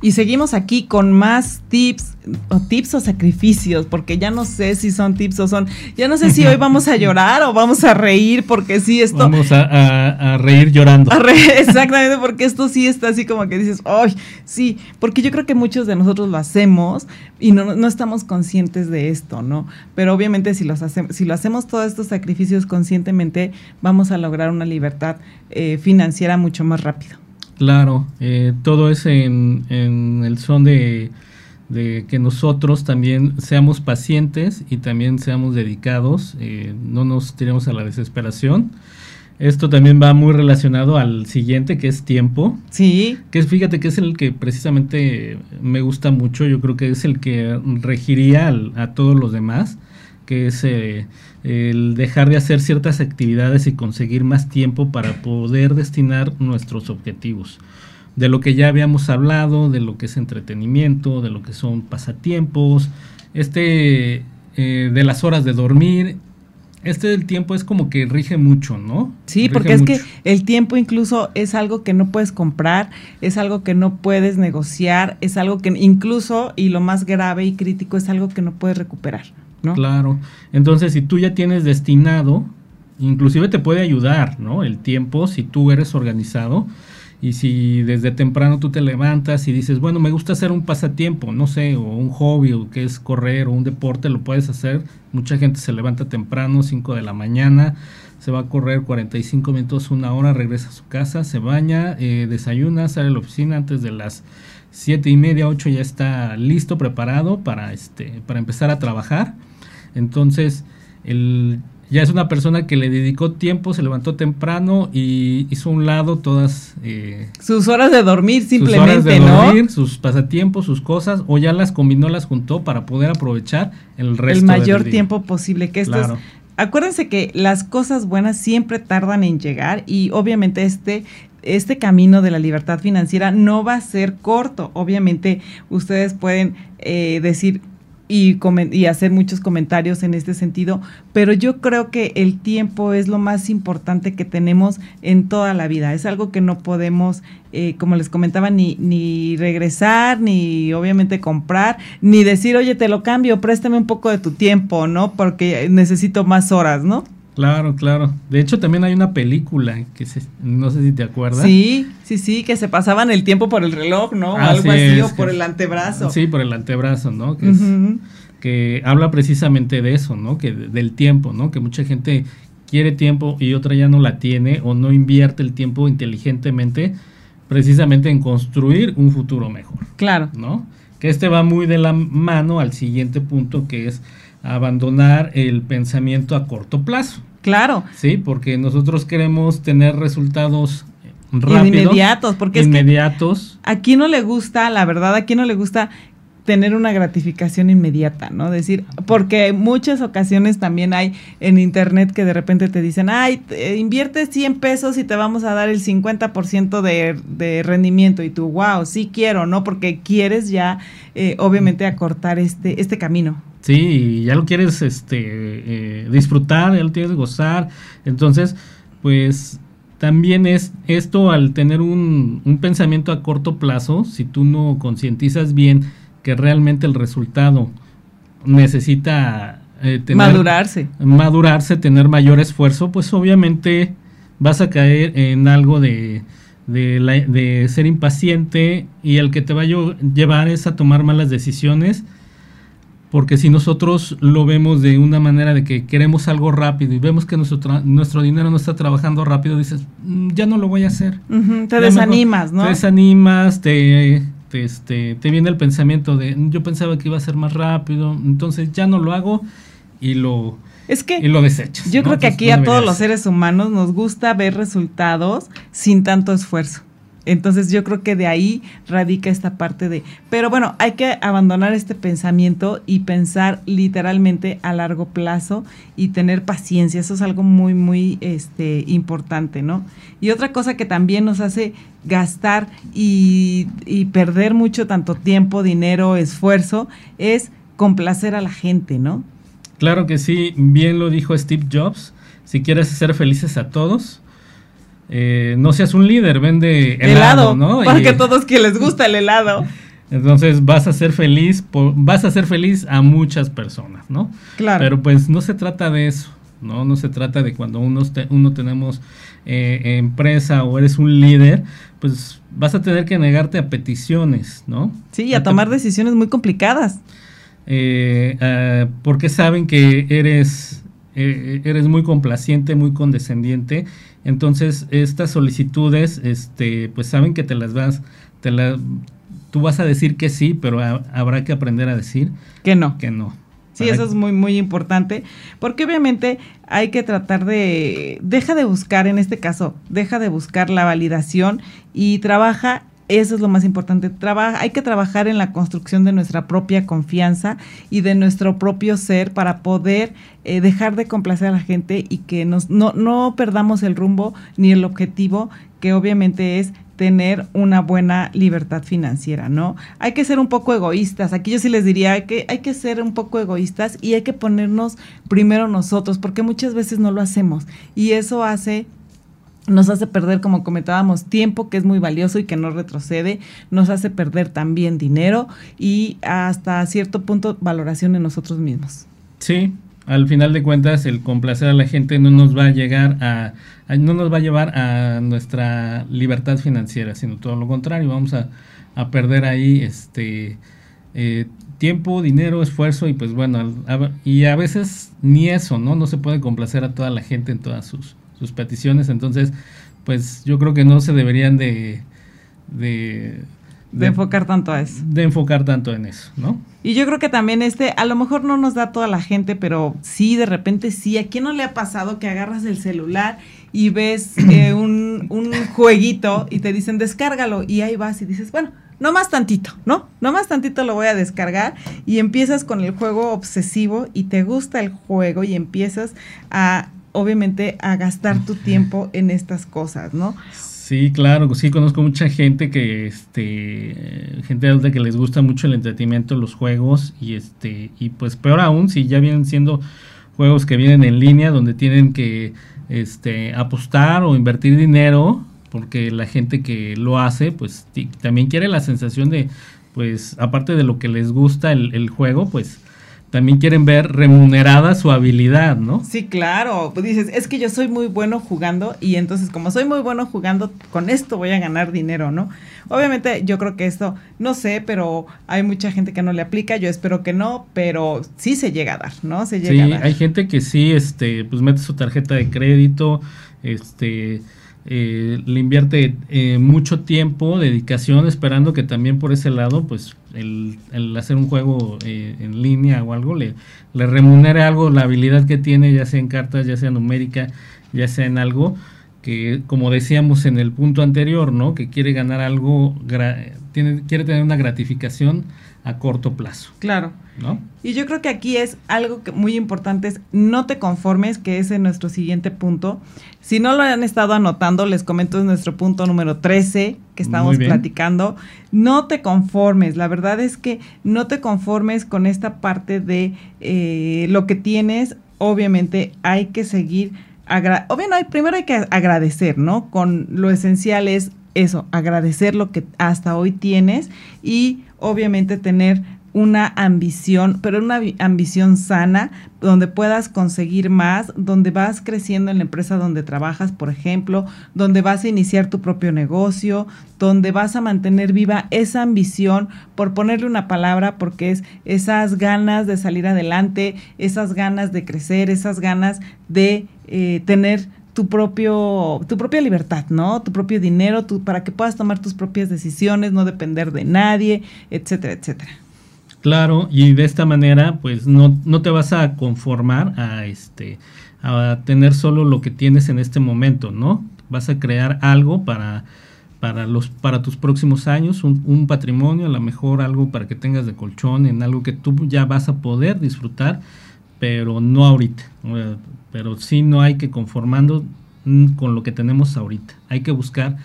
Speaker 1: Y seguimos aquí con más tips, o tips o sacrificios, porque ya no sé si son tips o son, ya no sé si hoy vamos a llorar o vamos a reír, porque sí esto...
Speaker 2: Vamos a, reír llorando.
Speaker 1: exactamente, porque esto sí está así como que dices, ay, sí, porque yo creo que muchos de nosotros lo hacemos y no, no estamos conscientes de esto, ¿no? Pero obviamente si, los hacemos, si lo hacemos todos estos sacrificios conscientemente, vamos a lograr una libertad eh, financiera mucho más rápido.
Speaker 2: Claro, eh, todo es en, en el son de de que nosotros también seamos pacientes y también seamos dedicados, eh, no nos tiremos a la desesperación. Esto también va muy relacionado al siguiente, que es tiempo.
Speaker 1: Sí.
Speaker 2: Que es, fíjate que es el que precisamente me gusta mucho, yo creo que es el que regiría a todos los demás, que es eh, el dejar de hacer ciertas actividades y conseguir más tiempo para poder destinar nuestros objetivos de lo que ya habíamos hablado, de lo que es entretenimiento, de lo que son pasatiempos, este eh, de las horas de dormir. Este del tiempo es como que rige mucho, ¿no?
Speaker 1: Sí, porque es que el tiempo incluso es algo que no puedes comprar, es algo que no puedes negociar, es algo que incluso, y lo más grave y crítico, es algo que no puedes recuperar, ¿no?
Speaker 2: Claro. Entonces, si tú ya tienes destinado, inclusive te puede ayudar, ¿no? El tiempo, si tú eres organizado, y si desde temprano tú te levantas y dices, bueno, me gusta hacer un pasatiempo, no sé, o un hobby, o que es correr, o un deporte, lo puedes hacer. Mucha gente se levanta temprano, 5 de la mañana, se va a correr 45 minutos, una hora, regresa a su casa, se baña, eh, desayuna, sale a la oficina antes de las 7 y media, 8 ya está listo, preparado para, este, para empezar a trabajar. Entonces, el ya es una persona que le dedicó tiempo, se levantó temprano y hizo un lado todas...
Speaker 1: Eh, sus horas de dormir simplemente, sus horas de Dormir,
Speaker 2: sus pasatiempos, sus cosas, o ya las combinó, las juntó para poder aprovechar el resto.
Speaker 1: El mayor tiempo posible, que esto Acuérdense que las cosas buenas siempre tardan en llegar y obviamente este este camino de la libertad financiera no va a ser corto. Obviamente ustedes pueden eh, decir, y, y, hacer muchos comentarios en este sentido, pero yo creo que el tiempo es lo más importante que tenemos en toda la vida. Es algo que no podemos, eh, como les comentaba, ni, ni regresar, ni obviamente comprar, ni decir, oye, te lo cambio, préstame un poco de tu tiempo, ¿no? Porque necesito más horas, ¿no?
Speaker 2: Claro, claro. De hecho, también hay una película que no sé si te acuerdas.
Speaker 1: Sí, sí, sí, que se pasaban el tiempo por el reloj, ¿no? Algo así, o por el antebrazo.
Speaker 2: Sí, por el antebrazo, ¿no? Que, que habla precisamente de eso, ¿no? Que del tiempo, ¿no? Que mucha gente quiere tiempo y otra ya no la tiene o no invierte el tiempo inteligentemente precisamente en construir un futuro mejor.
Speaker 1: Claro.
Speaker 2: ¿No? Que este va muy de la mano al siguiente punto que es abandonar el pensamiento a corto plazo.
Speaker 1: Claro.
Speaker 2: Sí, porque nosotros queremos tener resultados rápidos.
Speaker 1: Inmediatos, porque
Speaker 2: inmediatos.
Speaker 1: Es a quién no le gusta, la verdad, a quién no le gusta tener una gratificación inmediata, ¿no? Decir, porque muchas ocasiones también hay en internet que de repente te dicen, ay, invierte 100 pesos y te vamos a dar el 50% de, de rendimiento y tú, wow, sí quiero, ¿no? Porque quieres ya, eh, obviamente, acortar este, este camino.
Speaker 2: Sí, ya lo quieres este, eh, disfrutar, ya lo quieres gozar. Entonces, pues también es esto al tener un, un pensamiento a corto plazo, si tú no concientizas bien que realmente el resultado necesita
Speaker 1: eh, madurarse.
Speaker 2: Madurarse, tener mayor esfuerzo, pues obviamente vas a caer en algo de, de, de ser impaciente y el que te va a llevar es a tomar malas decisiones porque si nosotros lo vemos de una manera de que queremos algo rápido y vemos que nuestro, nuestro dinero no está trabajando rápido, dices, mm, ya no lo voy a hacer.
Speaker 1: te desanimas, ¿no?
Speaker 2: Te desanimas, te, este, te viene el pensamiento de, yo pensaba que iba a ser más rápido, entonces ya no lo hago y lo,
Speaker 1: es que
Speaker 2: y lo desechas.
Speaker 1: Yo creo que aquí a todos los seres humanos nos gusta ver resultados sin tanto esfuerzo. Entonces yo creo que de ahí radica esta parte de, pero bueno, hay que abandonar este pensamiento y pensar literalmente a largo plazo y tener paciencia. Eso es algo muy, muy este, importante, ¿no? Y otra cosa que también nos hace gastar y, perder mucho tanto tiempo, dinero, esfuerzo, es complacer a la gente, ¿no?
Speaker 2: Claro que sí, bien lo dijo Steve Jobs. Si quieres hacer felices a todos, eh, no seas un líder, vende helado, ¿no?
Speaker 1: Porque a todos que les gusta el helado.
Speaker 2: Entonces vas a ser feliz, vas a ser feliz a muchas personas, ¿no?
Speaker 1: Claro.
Speaker 2: Pero pues no se trata de eso, ¿no? No se trata de cuando uno, uno tenemos eh, empresa o eres un líder, pues vas a tener que negarte a peticiones, ¿no?
Speaker 1: Sí, y a, tomar decisiones muy complicadas.
Speaker 2: Eh, porque saben que eres, eh, eres muy complaciente, muy condescendiente. Entonces, estas solicitudes, este, pues saben que te las vas, te la, tú vas a decir que sí, pero habrá que aprender a decir
Speaker 1: que no.
Speaker 2: Que no.
Speaker 1: Sí, eso es muy, muy importante, porque obviamente hay que tratar de, deja de buscar, en este caso, deja de buscar la validación y trabaja, eso es lo más importante, hay que trabajar en la construcción de nuestra propia confianza y de nuestro propio ser para poder eh, dejar de complacer a la gente y que nos, no, no perdamos el rumbo ni el objetivo que obviamente es tener una buena libertad financiera, ¿no? Hay que ser un poco egoístas. Aquí yo sí les diría que hay que ser un poco egoístas y hay que ponernos primero nosotros, porque muchas veces no lo hacemos. Y eso hace nos hace perder, como comentábamos, tiempo que es muy valioso y que no retrocede, nos hace perder también dinero y hasta cierto punto valoración en nosotros mismos.
Speaker 2: Sí, al final de cuentas el complacer a la gente no nos va a llegar a, no nos va a llevar a nuestra libertad financiera, sino todo lo contrario, vamos a, perder ahí este eh, tiempo, dinero, esfuerzo y pues bueno, y a veces ni eso, ¿no? No se puede complacer a toda la gente en todas sus, sus peticiones, entonces pues yo creo que no se deberían de,
Speaker 1: de de, enfocar tanto a eso.
Speaker 2: De enfocar tanto en eso, ¿no?
Speaker 1: Y yo creo que también este, a lo mejor no nos da toda la gente, pero sí, de repente sí. ¿A quién no le ha pasado que agarras el celular y ves eh, un, un jueguito y te dicen descárgalo y ahí vas y dices, bueno, no más tantito, ¿no? No más tantito lo voy a descargar y empiezas con el juego obsesivo y te gusta el juego y empiezas a, obviamente, a gastar tu tiempo en estas cosas, ¿no?
Speaker 2: Sí, claro, sí conozco mucha gente que, este, gente adulta que les gusta mucho el entretenimiento, los juegos y este, y pues peor aún si ya vienen siendo juegos que vienen en línea donde tienen que, este, apostar o invertir dinero porque la gente que lo hace, pues también quiere la sensación de, pues aparte de lo que les gusta el, el juego, pues también quieren ver remunerada su habilidad, ¿no?
Speaker 1: Sí, claro. Pues dices, es que yo soy muy bueno jugando y entonces como soy muy bueno jugando, con esto voy a ganar dinero, ¿no? Obviamente yo creo que esto, no sé, pero hay mucha gente que no le aplica, yo espero que no, pero sí se llega a dar, ¿no? Se llega
Speaker 2: sí, hay gente que sí, este, pues mete su tarjeta de crédito, este eh, le invierte eh, mucho tiempo, dedicación, esperando que también por ese lado, pues el, hacer un juego eh, en línea o algo, le, le, remunere algo la habilidad que tiene, ya sea en cartas, ya sea numérica, ya sea en algo, que como decíamos en el punto anterior, ¿no? Que quiere ganar algo, quiere tener una gratificación a corto plazo.
Speaker 1: Claro. ¿No? Y yo creo que aquí es algo que muy importante es no te conformes, que es en nuestro siguiente punto. Si no lo han estado anotando, les comento es nuestro punto número 13 que estamos platicando. No te conformes, la verdad es que no te conformes con esta parte de eh, lo que tienes. Obviamente hay que seguir, obviamente primero hay que agradecer, ¿no? Con lo esencial es eso, agradecer lo que hasta hoy tienes y obviamente tener una ambición, pero una ambición sana, donde puedas conseguir más, donde vas creciendo en la empresa donde trabajas, por ejemplo, donde vas a iniciar tu propio negocio, donde vas a mantener viva esa ambición, por ponerle una palabra, porque es esas ganas de salir adelante, esas ganas de crecer, esas ganas de eh, tener tu propio tu propia libertad, ¿no? Tu propio dinero, tu, para que puedas tomar tus propias decisiones, no depender de nadie, etcétera, etcétera.
Speaker 2: Claro, y de esta manera, pues no, no te vas a conformar a este a tener solo lo que tienes en este momento, ¿no? Vas a crear algo para para los para tus próximos años, un, un patrimonio, a lo mejor algo para que tengas de colchón, en algo que tú ya vas a poder disfrutar, pero no ahorita pero sí no hay que conformando con lo que tenemos ahorita. Hay que buscar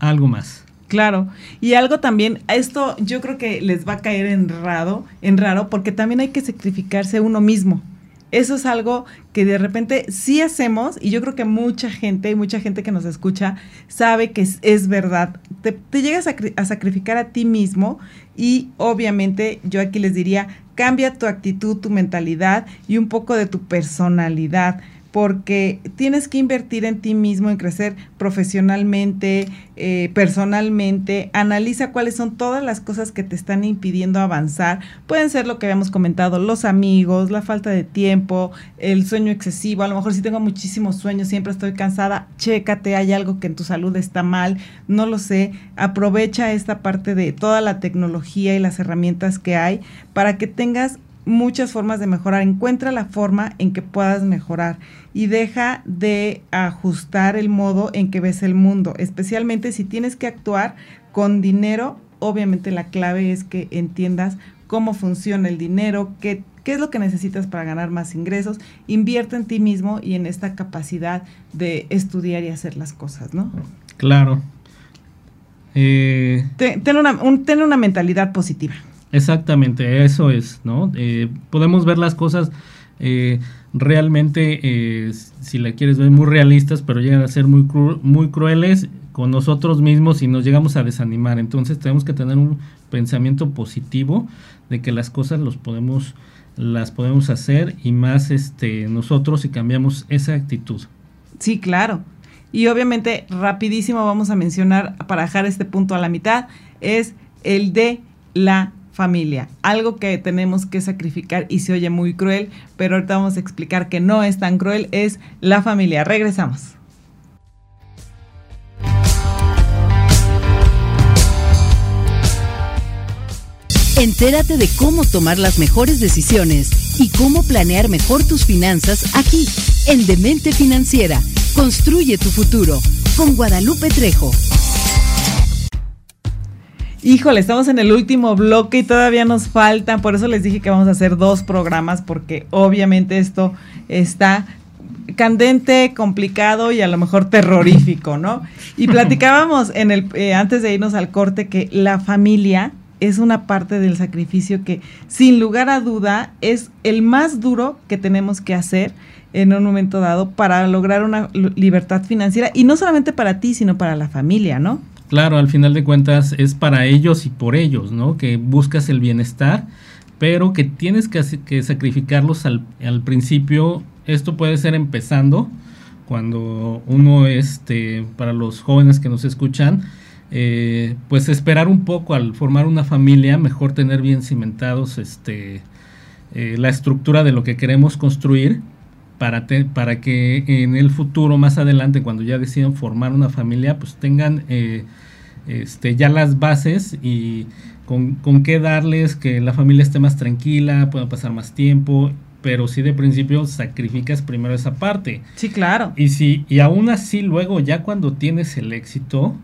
Speaker 2: algo más.
Speaker 1: Claro, y algo también, esto yo creo que les va a caer en raro, en raro, porque también hay que sacrificarse uno mismo. Eso es algo que de repente sí hacemos y yo creo que mucha gente, mucha gente que nos escucha sabe que es, verdad. Te, llegas a, sacrificar a ti mismo y obviamente yo aquí les diría, cambia tu actitud, tu mentalidad y un poco de tu personalidad porque tienes que invertir en ti mismo, en crecer profesionalmente, eh, personalmente. Analiza cuáles son todas las cosas que te están impidiendo avanzar. Pueden ser lo que habíamos comentado, los amigos, la falta de tiempo, el sueño excesivo. A lo mejor si tengo muchísimos sueños, siempre estoy cansada, chécate, hay algo que en tu salud está mal, no lo sé. Aprovecha esta parte de toda la tecnología y las herramientas que hay para que tengas muchas formas de mejorar. Encuentra la forma en que puedas mejorar y deja de ajustar el modo en que ves el mundo, especialmente si tienes que actuar con dinero. Obviamente la clave es que entiendas cómo funciona el dinero, qué, qué es lo que necesitas para ganar más ingresos. Invierte en ti mismo y en esta capacidad de estudiar y hacer las cosas, ¿no?
Speaker 2: Claro. Eh,
Speaker 1: ten, una, ten una mentalidad positiva.
Speaker 2: Exactamente, eso es, ¿no? Eh, podemos ver las cosas eh, realmente, eh, si la quieres ver, muy realistas, pero llegan a ser muy, muy crueles con nosotros mismos y nos llegamos a desanimar. Entonces tenemos que tener un pensamiento positivo de que las cosas los podemos, las podemos hacer y más este, nosotros si cambiamos esa actitud.
Speaker 1: Sí, claro. Y obviamente, rapidísimo vamos a mencionar, para dejar este punto a la mitad, es el de la familia, algo que tenemos que sacrificar y se oye muy cruel, pero ahorita vamos a explicar que no es tan cruel, es la familia. Regresamos.
Speaker 3: Entérate de cómo tomar las mejores decisiones y cómo planear mejor tus finanzas aquí, en Demente Financiera. Construye tu futuro con Guadalupe Trejo.
Speaker 1: Híjole, estamos en el último bloque y todavía nos faltan, por eso les dije que vamos a hacer dos programas, porque obviamente esto está candente, complicado y a lo mejor terrorífico, ¿no? Y platicábamos en el eh, antes de irnos al corte que la familia es una parte del sacrificio que sin lugar a duda es el más duro que tenemos que hacer en un momento dado para lograr una libertad financiera y no solamente para ti, sino para la familia, ¿no?
Speaker 2: Claro, al final de cuentas es para ellos y por ellos, ¿no? Que buscas el bienestar, pero que tienes que, sacrificarlos al, al, principio. Esto puede ser empezando cuando uno, este, para los jóvenes que nos escuchan, eh, pues esperar un poco al formar una familia, mejor tener bien cimentados, este, eh, la estructura de lo que queremos construir para, para que en el futuro, más adelante, cuando ya decidan formar una familia, pues tengan eh, este, ya las bases y con, con, qué darles, que la familia esté más tranquila, pueda pasar más tiempo, pero si de principio sacrificas primero esa parte.
Speaker 1: Sí, claro.
Speaker 2: Y, si, y aún así luego, ya cuando tienes el éxito,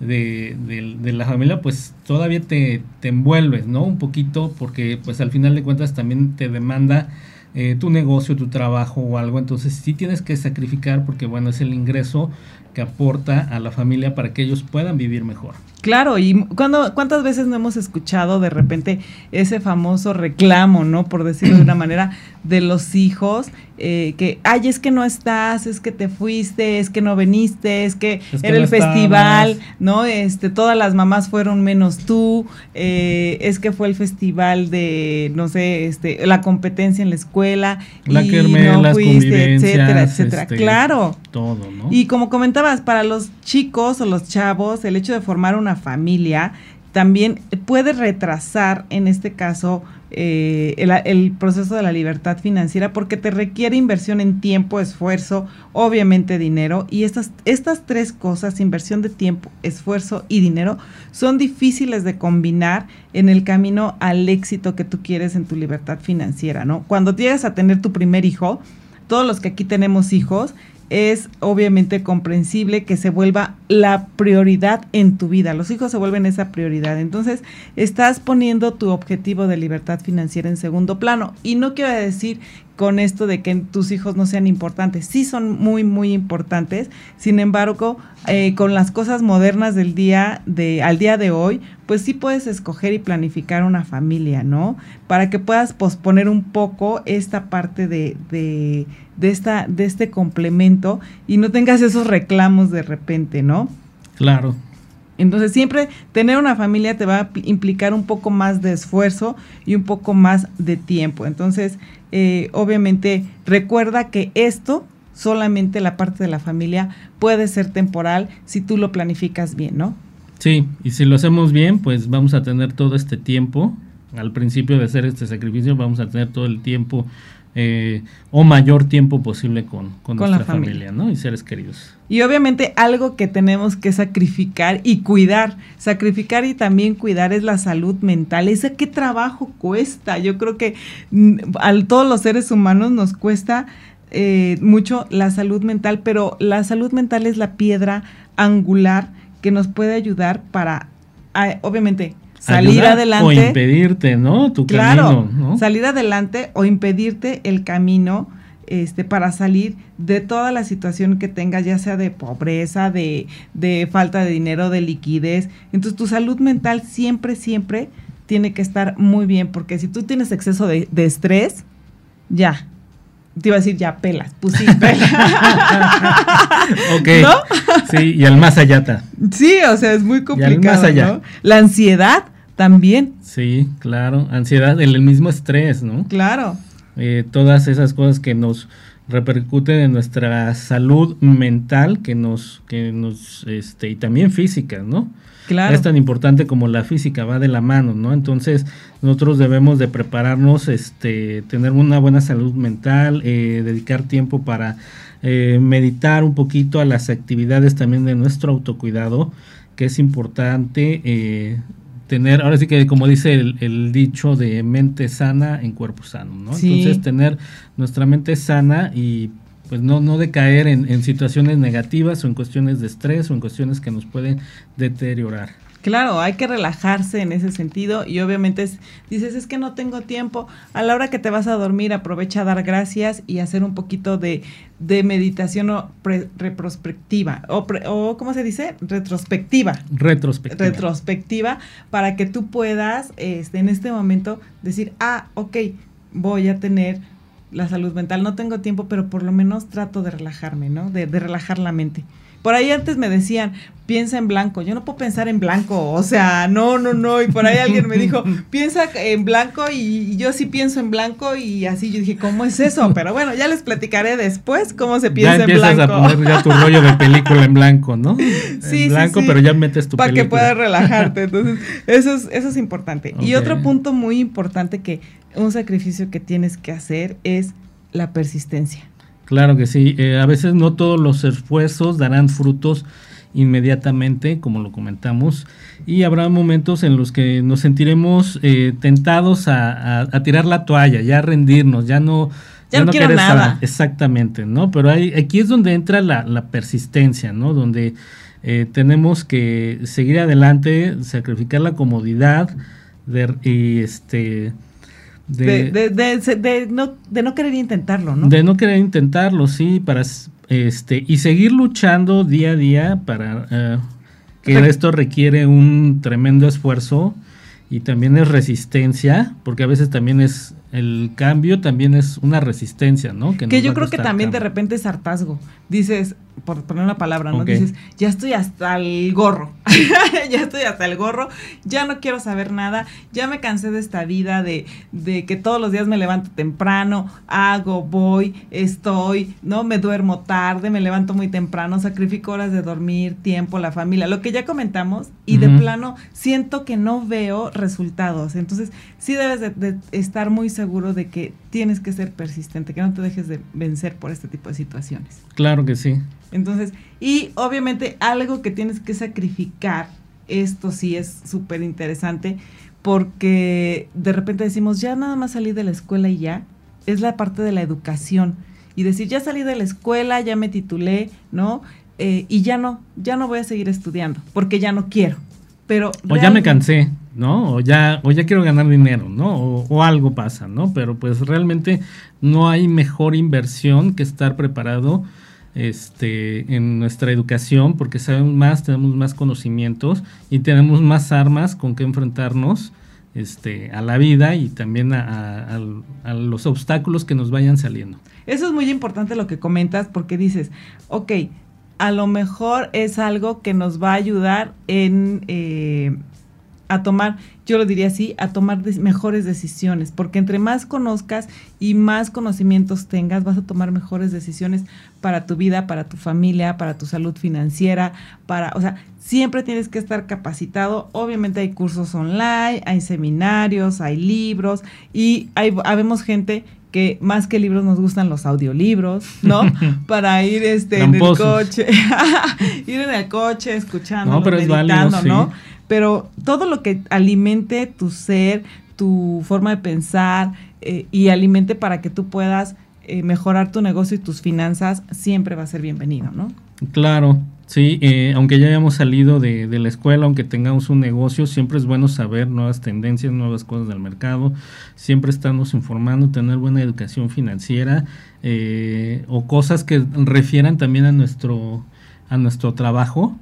Speaker 2: de, de, la familia, pues todavía te, te, envuelves, ¿no? Un poquito, porque pues al final de cuentas también te demanda eh, tu negocio, tu trabajo o algo, entonces sí tienes que sacrificar porque bueno, es el ingreso que aporta a la familia para que ellos puedan vivir mejor.
Speaker 1: Claro, y cuando, cuántas veces no hemos escuchado de repente ese famoso reclamo, ¿no? Por decirlo de una manera, de los hijos, eh, que, ay, es que no estás, es que te fuiste, es que no viniste, es que, era el festival, ¿no? Este, todas las mamás fueron menos tú, eh, es que fue el festival de, no sé, este, la competencia en la escuela,
Speaker 2: la y no fuiste,
Speaker 1: etcétera, etcétera. Este, claro.
Speaker 2: Todo, ¿no?
Speaker 1: Y como comentabas, para los chicos o los chavos, el hecho de formar una familia también puede retrasar, en este caso, eh, el, proceso de la libertad financiera porque te requiere inversión en tiempo, esfuerzo, obviamente dinero. Y estas, estas tres cosas, inversión de tiempo, esfuerzo y dinero, son difíciles de combinar en el camino al éxito que tú quieres en tu libertad financiera, ¿no? Cuando llegas a tener tu primer hijo, todos los que aquí tenemos hijos, es obviamente comprensible que se vuelva la prioridad en tu vida. Los hijos se vuelven esa prioridad. Entonces, estás poniendo tu objetivo de libertad financiera en segundo plano. Y no quiero decir con esto de que tus hijos no sean importantes. Sí son muy, muy importantes. Sin embargo, eh, con las cosas modernas del día, de, al día de hoy, pues sí puedes escoger y planificar una familia, ¿no? Para que puedas posponer un poco esta parte de, de, de, esta, de este complemento y no tengas esos reclamos de repente, ¿no?
Speaker 2: Claro.
Speaker 1: Entonces siempre tener una familia te va a implicar un poco más de esfuerzo y un poco más de tiempo. Entonces, eh, obviamente, recuerda que esto, solamente la parte de la familia, puede ser temporal si tú lo planificas bien, ¿no?
Speaker 2: Sí, y si lo hacemos bien, pues vamos a tener todo este tiempo. Al principio de hacer este sacrificio, vamos a tener todo el tiempo eh, o mayor tiempo posible con, con, nuestra familia. ¿no? Y seres queridos.
Speaker 1: Y obviamente algo que tenemos que sacrificar y cuidar, sacrificar y también cuidar es la salud mental. Ese qué trabajo cuesta. Yo creo que mm, a todos los seres humanos nos cuesta eh, mucho la salud mental, pero la salud mental es la piedra angular que nos puede ayudar para, obviamente, salir adelante. O
Speaker 2: impedirte, ¿no? Tu
Speaker 1: claro, salir adelante o impedirte el camino este, para salir de toda la situación que tengas, ya sea de pobreza, de, de falta de dinero, de liquidez. Entonces tu salud mental siempre, siempre tiene que estar muy bien, porque si tú tienes exceso de, de estrés, ya, te iba a decir ya pelas, pues sí, pelas.
Speaker 2: ok. ¿No? Sí, y al más allá está.
Speaker 1: Sí, o sea, es muy complicado. más allá. ¿no? La ansiedad también.
Speaker 2: Sí, claro. Ansiedad, el, mismo estrés, ¿no?
Speaker 1: Claro.
Speaker 2: Eh, todas esas cosas que nos repercuten en nuestra salud mental, que nos, que nos, este, y también física, ¿no? Claro. Es tan importante como la física, va de la mano, ¿no? Entonces, nosotros debemos de prepararnos, este, tener una buena salud mental, eh, dedicar tiempo para eh, meditar un poquito a las actividades también de nuestro autocuidado, que es importante eh, tener, ahora sí que como dice el, dicho de mente sana en cuerpo sano, ¿no? Entonces, tener nuestra mente sana y pues no, no decaer en, en, situaciones negativas o en cuestiones de estrés o en cuestiones que nos pueden deteriorar.
Speaker 1: Claro, hay que relajarse en ese sentido y obviamente dices, es que no tengo tiempo. A la hora que te vas a dormir, aprovecha a dar gracias y hacer un poquito de, de meditación o retrospectiva, o, o, ¿cómo se dice? Retrospectiva.
Speaker 2: Retrospectiva.
Speaker 1: Retrospectiva, para que tú puedas este, en este momento decir, ah, ok, voy a tener la salud mental. No tengo tiempo, pero por lo menos trato de relajarme, ¿no? De, de, relajar la mente. Por ahí antes me decían, piensa en blanco. Yo no puedo pensar en blanco, o sea, no, no, no. Y por ahí alguien me dijo, piensa en blanco y, yo sí pienso en blanco y así yo dije, ¿cómo es eso? Pero bueno, ya les platicaré después cómo se piensa en blanco. Ya empiezas
Speaker 2: a poner ya tu rollo de película en blanco, ¿no? Sí, en blanco, pero ya metes tu
Speaker 1: Para que puedas relajarte. Entonces, eso es, eso es importante. Y otro punto muy importante que un sacrificio que tienes que hacer es la persistencia.
Speaker 2: Claro que sí. Eh, a veces no todos los esfuerzos darán frutos inmediatamente, como lo comentamos, y habrá momentos en los que nos sentiremos eh, tentados a, tirar la toalla, ya rendirnos, ya no...
Speaker 1: Ya, no, quiero nada.
Speaker 2: exactamente, ¿no? Pero hay, aquí es donde entra la, persistencia, ¿no? Donde eh, tenemos que seguir adelante, sacrificar la comodidad de, y este
Speaker 1: de, de, de, no, de no querer intentarlo, ¿no?
Speaker 2: De no querer intentarlo, sí, para este y seguir luchando día a día para eh, que esto requiere un tremendo esfuerzo y también es resistencia, porque a veces también es el cambio también es una resistencia, ¿no?
Speaker 1: Que, yo creo que también de repente es hartazgo. Dices, por poner una palabra, ¿no? Dices, ya estoy hasta el gorro, ya estoy hasta el gorro, ya no quiero saber nada, ya me cansé de esta vida de, de que todos los días me levanto temprano, hago, voy, estoy, ¿no? Me duermo tarde, me levanto muy temprano, sacrifico horas de dormir, tiempo, la familia, lo que ya comentamos, y de plano siento que no veo resultados. Entonces, sí debes de estar muy seguro de que tienes que ser persistente, que no te dejes de vencer por este tipo de situaciones.
Speaker 2: Claro que sí.
Speaker 1: Entonces, y obviamente algo que tienes que sacrificar, esto sí es súper interesante, porque de repente decimos, ya nada más salí de la escuela y ya, es la parte de la educación. y decir, ya salí de la escuela, ya me titulé, ¿no? Eh, y ya no, ya no voy a seguir estudiando, porque ya no quiero. Pero
Speaker 2: o ya me cansé, ¿no? O ya, o ya quiero ganar dinero, ¿no? O, o, algo pasa, ¿no? Pero pues realmente no hay mejor inversión que estar preparado este, en nuestra educación porque sabemos más, tenemos más conocimientos y tenemos más armas con que enfrentarnos este, a la vida y también a, los obstáculos que nos vayan saliendo.
Speaker 1: Eso es muy importante lo que comentas porque dices, ok, a lo mejor es algo que nos va a ayudar en... Eh, a tomar, yo lo diría así, a tomar mejores decisiones, porque entre más conozcas y más conocimientos tengas, vas a tomar mejores decisiones para tu vida, para tu familia, para tu salud financiera, para, o sea, siempre tienes que estar capacitado. Obviamente hay cursos online, hay seminarios, hay libros y hay, habemos gente que más que libros nos gustan los audiolibros, ¿no? Para ir este en el coche, ir en el coche escuchando, no, meditando, ¿no? Pero todo lo que alimente tu ser, tu forma de pensar eh, y alimente para que tú puedas eh, mejorar tu negocio y tus finanzas, siempre va a ser bienvenido, ¿no?
Speaker 2: Claro, Sí, eh, aunque ya hayamos salido de, la escuela, aunque tengamos un negocio, siempre es bueno saber nuevas tendencias, nuevas cosas del mercado, siempre estarnos informando, tener buena educación financiera eh, o cosas que refieran también a nuestro, a nuestro trabajo,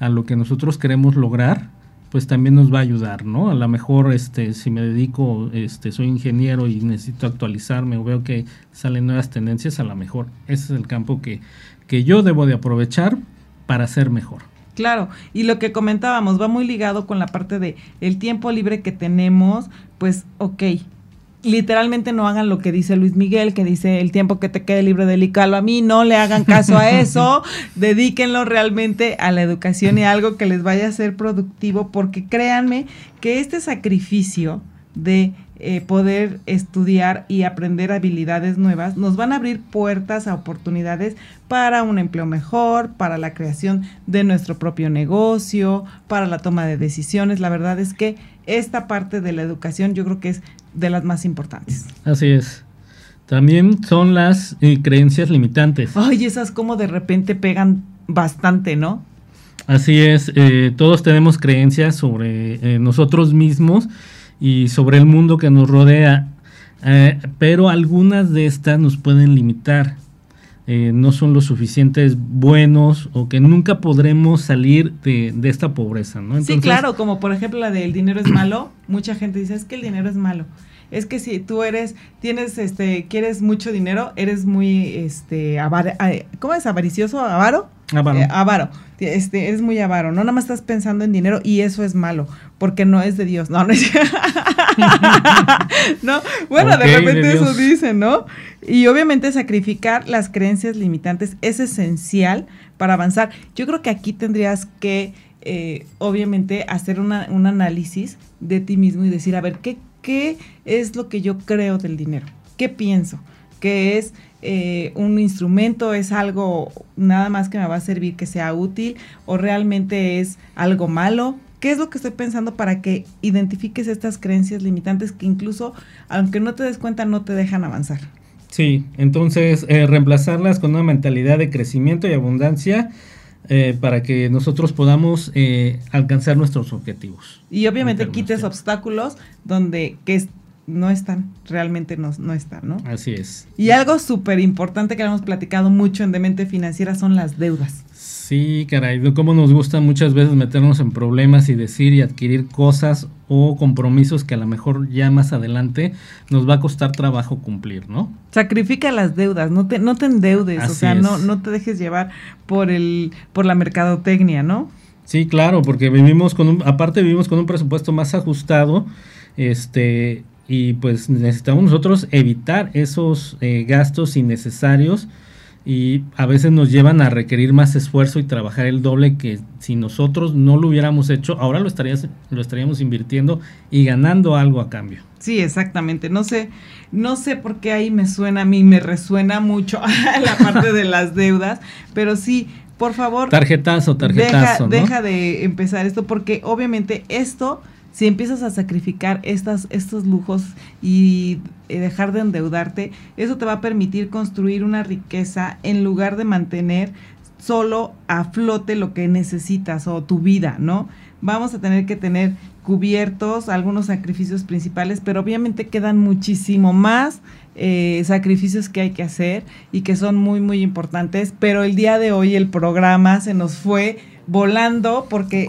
Speaker 2: a lo que nosotros queremos lograr, pues también nos va a ayudar, ¿no? A lo mejor, este, si me dedico, este, soy ingeniero y necesito actualizarme o veo que salen nuevas tendencias, a lo mejor ese es el campo que, que yo debo de aprovechar para ser mejor.
Speaker 1: Claro, y lo que comentábamos va muy ligado con la parte de el tiempo libre que tenemos, pues ok, literalmente no hagan lo que dice Luis Miguel, que dice el tiempo que te quede libre del ICALO a mí, no le hagan caso a eso, dedíquenlo realmente a la educación y a algo que les vaya a ser productivo, porque créanme que este sacrificio de eh, poder estudiar y aprender habilidades nuevas, nos van a abrir puertas a oportunidades para un empleo mejor, para la creación de nuestro propio negocio, para la toma de decisiones. La verdad es que esta parte de la educación yo creo que es de las más importantes.
Speaker 2: Así es. También son las eh, creencias limitantes.
Speaker 1: Ay, esas como de repente pegan bastante, ¿no?
Speaker 2: Así es, eh, todos tenemos creencias sobre nosotros mismos y sobre el mundo que nos rodea, eh, pero algunas de estas nos pueden limitar. Eh, no son lo suficientes buenos o que nunca podremos salir de, esta pobreza, ¿no?
Speaker 1: sí, claro, como por ejemplo la del dinero es malo, mucha gente dice, es que el dinero es malo. Es que si tú eres, tienes, este, quieres mucho dinero, eres muy, este, ¿cómo es? Avaricioso, avaro.
Speaker 2: Avaro.
Speaker 1: Eh, avaro. Este, eres muy avaro, no nada más estás pensando en dinero y eso es malo, porque no es de Dios. No, no es No, bueno, de repente eso dicen, ¿no? Y obviamente sacrificar las creencias limitantes es esencial para avanzar. Yo creo que aquí tendrías que, eh, obviamente, hacer un análisis de ti mismo y decir, a ver, ¿qué, ¿qué es lo que yo creo del dinero? ¿Qué pienso? ¿Qué es eh, un instrumento es algo nada más que me va a servir que sea útil o realmente es algo malo. ¿Qué es lo que estoy pensando para que identifiques estas creencias limitantes que incluso, aunque no te des cuenta, no te dejan avanzar?
Speaker 2: Sí, entonces eh, reemplazarlas con una mentalidad de crecimiento y abundancia eh, para que nosotros podamos alcanzar nuestros objetivos.
Speaker 1: Y obviamente quites obstáculos donde que no están, realmente no, no están, ¿no?
Speaker 2: Así es.
Speaker 1: Y algo súper importante que hemos platicado mucho en Demente Financiera son las deudas.
Speaker 2: Sí, caray, cómo nos gusta muchas veces meternos en problemas y decir y adquirir cosas o compromisos que a lo mejor ya más adelante nos va a costar trabajo cumplir, ¿no?
Speaker 1: Sacrifica las deudas, no te, no te endeudes, o sea, no, no te dejes llevar por el, por la mercadotecnia, ¿no?
Speaker 2: Sí, claro, porque vivimos con un, aparte vivimos con un presupuesto más ajustado, este, y pues necesitamos nosotros evitar esos eh, gastos innecesarios y a veces nos llevan a requerir más esfuerzo y trabajar el doble que si nosotros no lo hubiéramos hecho, ahora lo, estarías, lo estaríamos invirtiendo y ganando algo a cambio.
Speaker 1: Sí, exactamente. No sé, no sé por qué ahí me suena a mí, me resuena mucho la parte de las deudas, pero sí, por favor.
Speaker 2: Tarjetazo, tarjetazo.
Speaker 1: Deja, deja de empezar esto porque obviamente esto si empiezas a sacrificar estas, estos lujos y eh, dejar de endeudarte, eso te va a permitir construir una riqueza en lugar de mantener solo a flote lo que necesitas o tu vida, ¿no? Vamos a tener que tener cubiertos algunos sacrificios principales, pero obviamente quedan muchísimo más eh, sacrificios que hay que hacer y que son muy, muy importantes, pero el día de hoy el programa se nos fue volando porque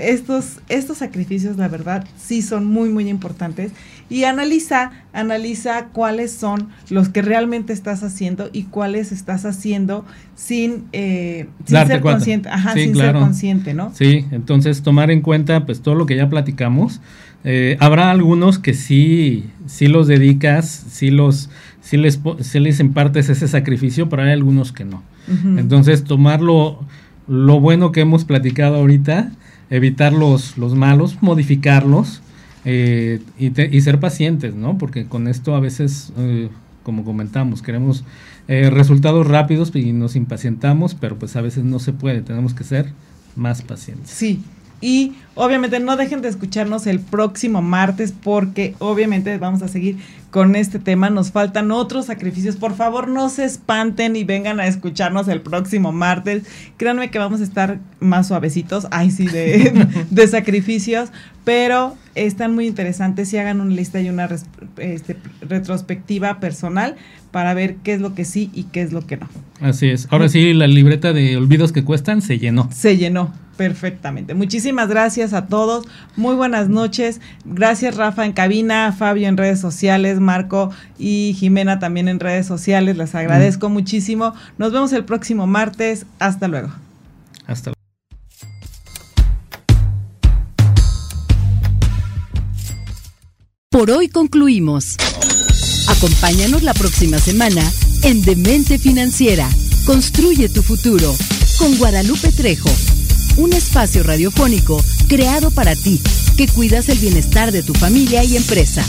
Speaker 1: estos estos sacrificios la verdad sí son muy muy importantes. Y analiza analiza cuáles son los que realmente estás haciendo y cuáles estás haciendo sin, eh, ser consciente. Ajá sin ser consciente no
Speaker 2: sí entonces tomar en cuenta pues todo lo que ya platicamos. Eh, habrá algunos que sí sí los dedicas sí los sí les sí les impartes ese sacrificio pero hay algunos que no. Entonces tomarlo lo bueno que hemos platicado ahorita, evitar los, los malos, modificarlos eh, y, ser pacientes, ¿no? Porque con esto a veces, eh, como comentamos, queremos eh, resultados rápidos y nos impacientamos, pero pues a veces no se puede, tenemos que ser más pacientes.
Speaker 1: Sí, y obviamente no dejen de escucharnos el próximo martes porque obviamente vamos a seguir con este tema. Nos faltan otros sacrificios. Por favor, no se espanten y vengan a escucharnos el próximo martes. Créanme que vamos a estar más suavecitos, ay sí, de, de sacrificios, pero están muy interesantes y hagan una lista y una este, retrospectiva personal para ver qué es lo que sí y qué es lo que no.
Speaker 2: Así es. Ahora sí, la libreta de olvidos que cuestan se llenó.
Speaker 1: Se llenó. Perfectamente. Muchísimas gracias a todos. Muy buenas noches. Gracias Rafa en cabina, Fabio en redes sociales, Marco y Jimena también en redes sociales. Les agradezco mm. muchísimo. Nos vemos el próximo martes. Hasta luego.
Speaker 2: Hasta luego.
Speaker 3: Por hoy concluimos. Acompáñanos la próxima semana en Demente Financiera. Construye tu futuro con Guadalupe Trejo un espacio radiofónico creado para ti, que cuidas el bienestar de tu familia y empresa.